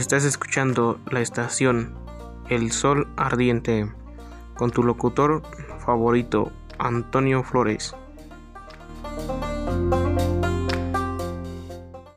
Estás escuchando la estación El Sol Ardiente con tu locutor favorito, Antonio Flores.